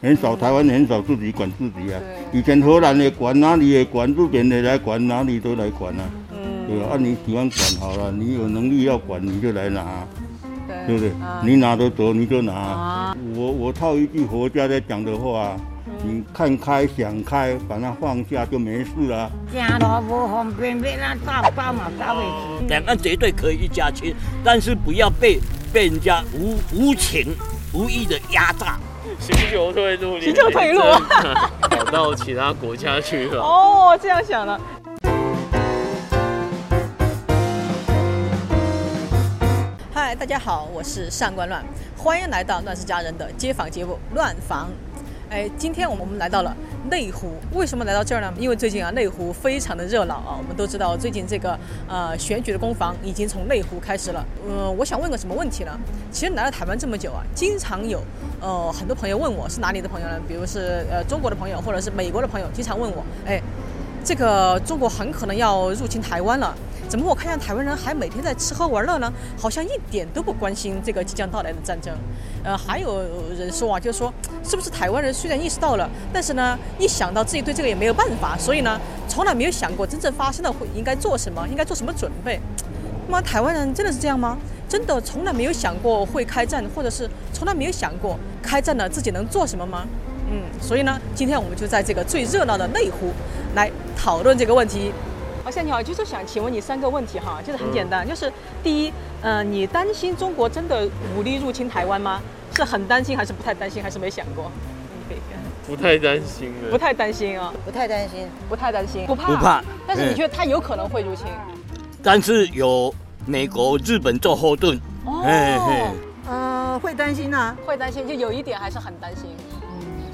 很少台湾很少自己管自己啊。以前荷兰也管，哪里也管，日本也来管，哪里都来管啊。嗯，对啊，按你喜欢管好了，你有能力要管你就来拿，对不对？啊你拿得走你就拿。啊，我我套一句佛家在讲的话，你看开想开，把它放下就没事了。行路不方便，要咱走包嘛大袂去。两岸绝对可以一家亲，但是不要被被人家无无情无义的压榨。寻求退路，寻求退路跑到其他国家去了。哦，这样想的。嗨，大家好，我是上官乱，欢迎来到乱世佳人的街访节目《乱房》。哎，今天我们来到了内湖，为什么来到这儿呢？因为最近啊，内湖非常的热闹啊。我们都知道，最近这个呃选举的攻防已经从内湖开始了。呃，我想问个什么问题呢？其实来了台湾这么久啊，经常有呃很多朋友问我是哪里的朋友呢？比如是呃中国的朋友，或者是美国的朋友，经常问我，哎，这个中国很可能要入侵台湾了。怎么我看见台湾人还每天在吃喝玩乐呢？好像一点都不关心这个即将到来的战争。呃，还有人说啊，就是说，是不是台湾人虽然意识到了，但是呢，一想到自己对这个也没有办法，所以呢，从来没有想过真正发生了会应该做什么，应该做什么准备。那么台湾人真的是这样吗？真的从来没有想过会开战，或者是从来没有想过开战了自己能做什么吗？嗯，所以呢，今天我们就在这个最热闹的内湖来讨论这个问题。好，夏你好，就是想请问你三个问题哈，就是很简单，就是第一，呃，你担心中国真的武力入侵台湾吗？是很担心，还是不太担心，还是没想过？不太担心了。不太担心啊，不太担心。不太担心，不怕，不怕但是你嗯觉得他有可能会入侵？但是有美国、日本做后盾，嘿嘿哦，呃，会担心啊，会担心，就有一点还是很担心，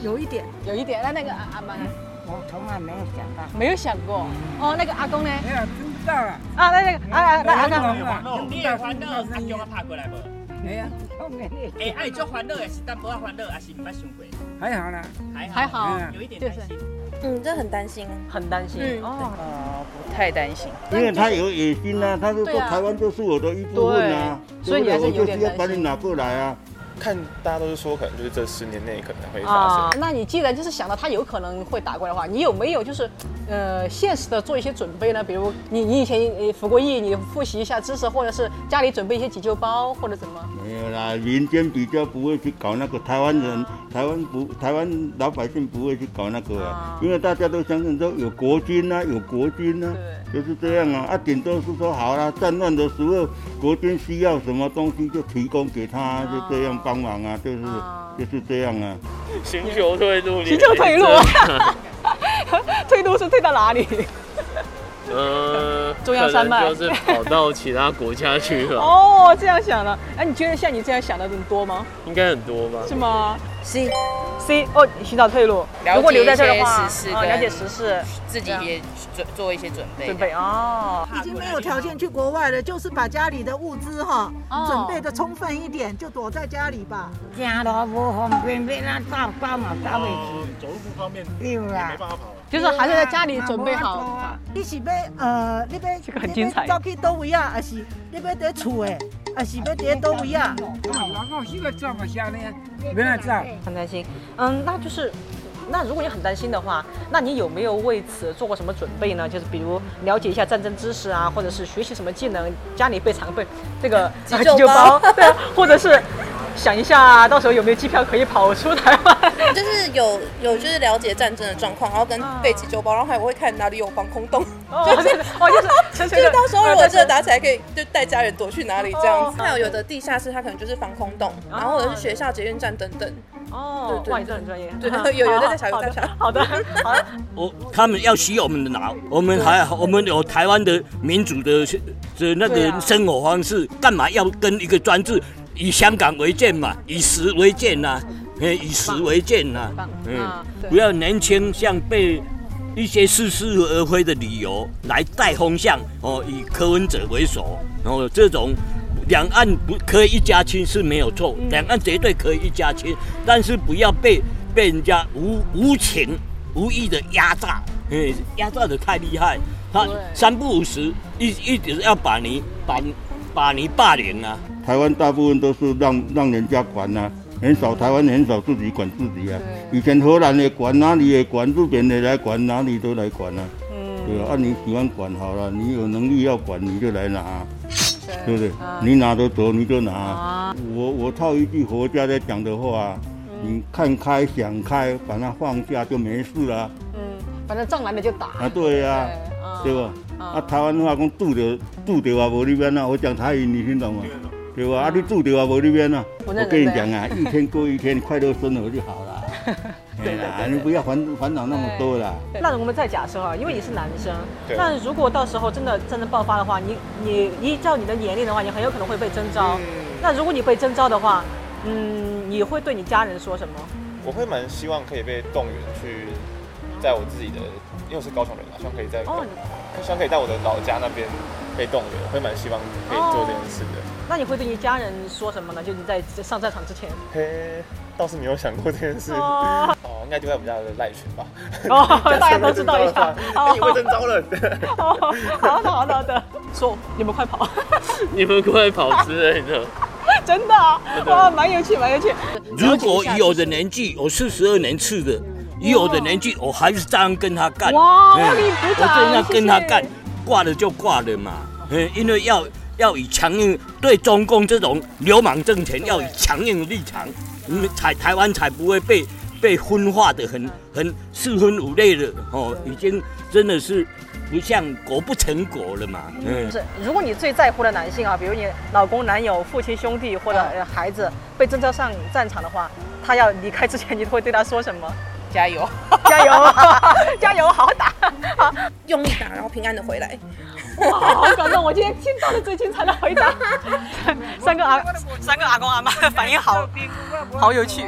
有一点。有一点。那那个阿阿妈呢？我从来没有想到。没有想过。哦，那个阿公呢？没有听不到啊，啊，那那个啊啊，那阿公。你会欢乐，阿公啊拍过来无？没有，哎，啊，你做欢乐也是淡薄仔欢乐，也是唔捌想过？还好啦。还好还好有一点担心。嗯，这很担心。很担心。嗯哦，呃，不太担心。因为他有野心啊，他就对啊说台湾就是我的一部分啊，所以我有点担心就是要把你拿过来啊。看大家都是说，可能就是这十年内可能会发啊生。，那你既然就是想到他有可能会打过来的话，你有没有就是，呃，现实的做一些准备呢？比如你你以前呃服过役，你复习一下知识，或者是家里准备一些急救包或者怎么？没有啦，民间比较不会去搞那个，台湾人、台湾不、台湾老百姓不会去搞那个啊，因为大家都相信说有国军啊，有国军啊，就是这样啊。啊，顶多是说好啦，战乱的时候，国军需要什么东西就提供给他，就这样帮忙啊，就是就是这样啊。寻求退路，寻求退路，退路是退到哪里？呃，中央山脉就是跑到其他国家去了，哦，这样想的。哎，你觉得像你这样想的人多吗？应该很多吧？是吗 C？C 哦，寻找退路。了解如果留在这儿的话，一些时事啊，跟了解时事，自己也准做一些准备。准备哦。已经没有条件去国外了，就是把家里的物资哈、哦准备的充分一点，就躲在家里吧。行路无方便，要咱走包嘛走袂去。走路不方便，对啦没。办法跑。就是还是在家里准备好。你是要呃，你要这个很精彩走去倒位啊，还是你要在厝诶，还是要在倒位啊？很担心。嗯，那就是，那如果你很担心的话，那你有没有为此做过什么准备呢？就是比如了解一下战争知识啊，或者是学习什么技能，家里备常备这个急救包包，对啊，或者是想一下到时候有没有机票可以跑出台湾。就是有有就是了解战争的状况，然后跟背急救包，然后还会看哪里有防空洞，哦，对哦，就是就是 到时候如果真的打。起来，可以就带家人躲去哪里这样子。哦还有有的地下室，它可能就是防空洞，然后或者是学校捷运站等等。哦，对对哇，你这很专业。对 好有有在小有在小好的，好的。我他们要洗我们的脑，我们还我们有台湾的民主的的那个生活方式，干嘛要跟一个专制以香港为鉴嘛，以史为鉴呐、哎，以史为鉴呐、棒嗯不要年轻像被一些似是而非的理由来带风向哦，以柯文哲为首，然后这种。两岸不可以一家亲是没有错，两岸绝对可以一家亲，但是不要被被人家无无情无义的压榨，哎，压榨的太厉害，他三不五时一一直要把你把你把你霸凌啊，台湾大部分都是让让人家管呐、很少台湾很少自己管自己啊。以前荷兰也管，哪里也管，日本也来管，哪里都来管啊。嗯，对啊，你喜欢管好了，你有能力要管你就来拿，对不对？你拿得走你就拿。我我套一句佛家在讲的话，你看开想开，把它放下就没事了。嗯，反正仗来了就打。啊，对呀，对吧？啊，台湾话讲住着住着啊，无里边啊，我讲台语你听懂吗？对吧？啊，你住着啊，无里边啊，我跟你讲啊，一天过一天，快乐生活就好了。对啦，你不要烦烦恼那么多啦。那我们再假设啊，因为你是男生，那如果到时候真的战争爆发的话，你你依照你的年龄的话，你很有可能会被征召。那如果你被征召的话，嗯，你会对你家人说什么？我会蛮希望可以被动员去，在我自己的，因为我是高雄人嘛，希望可以在，希望可以在我的老家那边被动员，会蛮希望可以做这件事的。那你会对你家人说什么呢？就你在上战场之前？嘿，倒是没有想过这件事。哦，应该就在我们家的赖群吧。哦，大家都知道一下。你会征招了。哦，好的好的好的。说你们快跑，你们快跑之类的。真的哇，蛮有趣蛮有趣。如果以我的年纪，我四十二年次的，以我的年纪，我还是这样跟他干。哇，你我这样跟他干，挂了就挂了嘛。嗯，因为要。要以强硬对中共这种流氓政权要以强硬的立场，嗯，才台湾才不会被被分化的很很四分五裂的哦，已经真的是不像国不成国了嘛。嗯，是。如果你最在乎的男性啊，比如你老公、男友、父亲、兄弟或者孩子被征召上战场的话，他要离开之前，你会对他说什么？加油，加油，加油，好好打，好 用力打，然后平安的回来。哇，好感动！我今天听到了最精彩的回答。三个阿三个阿公阿妈反应好，好有趣。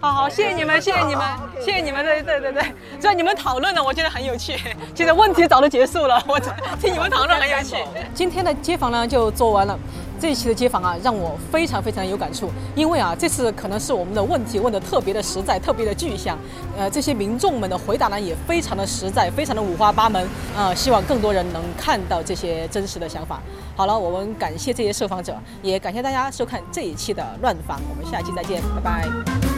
好好，谢谢你们，谢谢你们，谢谢你们，对对对对。只要你们讨论了，我觉得很有趣。其实问题早就结束了，我听你们讨论很有趣。今天的街访呢就做完了。这一期的街访啊，让我非常非常有感触，因为啊，这次可能是我们的问题问的特别的实在，特别的具象，呃，这些民众们的回答呢也非常的实在，非常的五花八门，呃，希望更多人能看到这些真实的想法。好了，我们感谢这些受访者，也感谢大家收看这一期的乱访，我们下期再见，拜拜。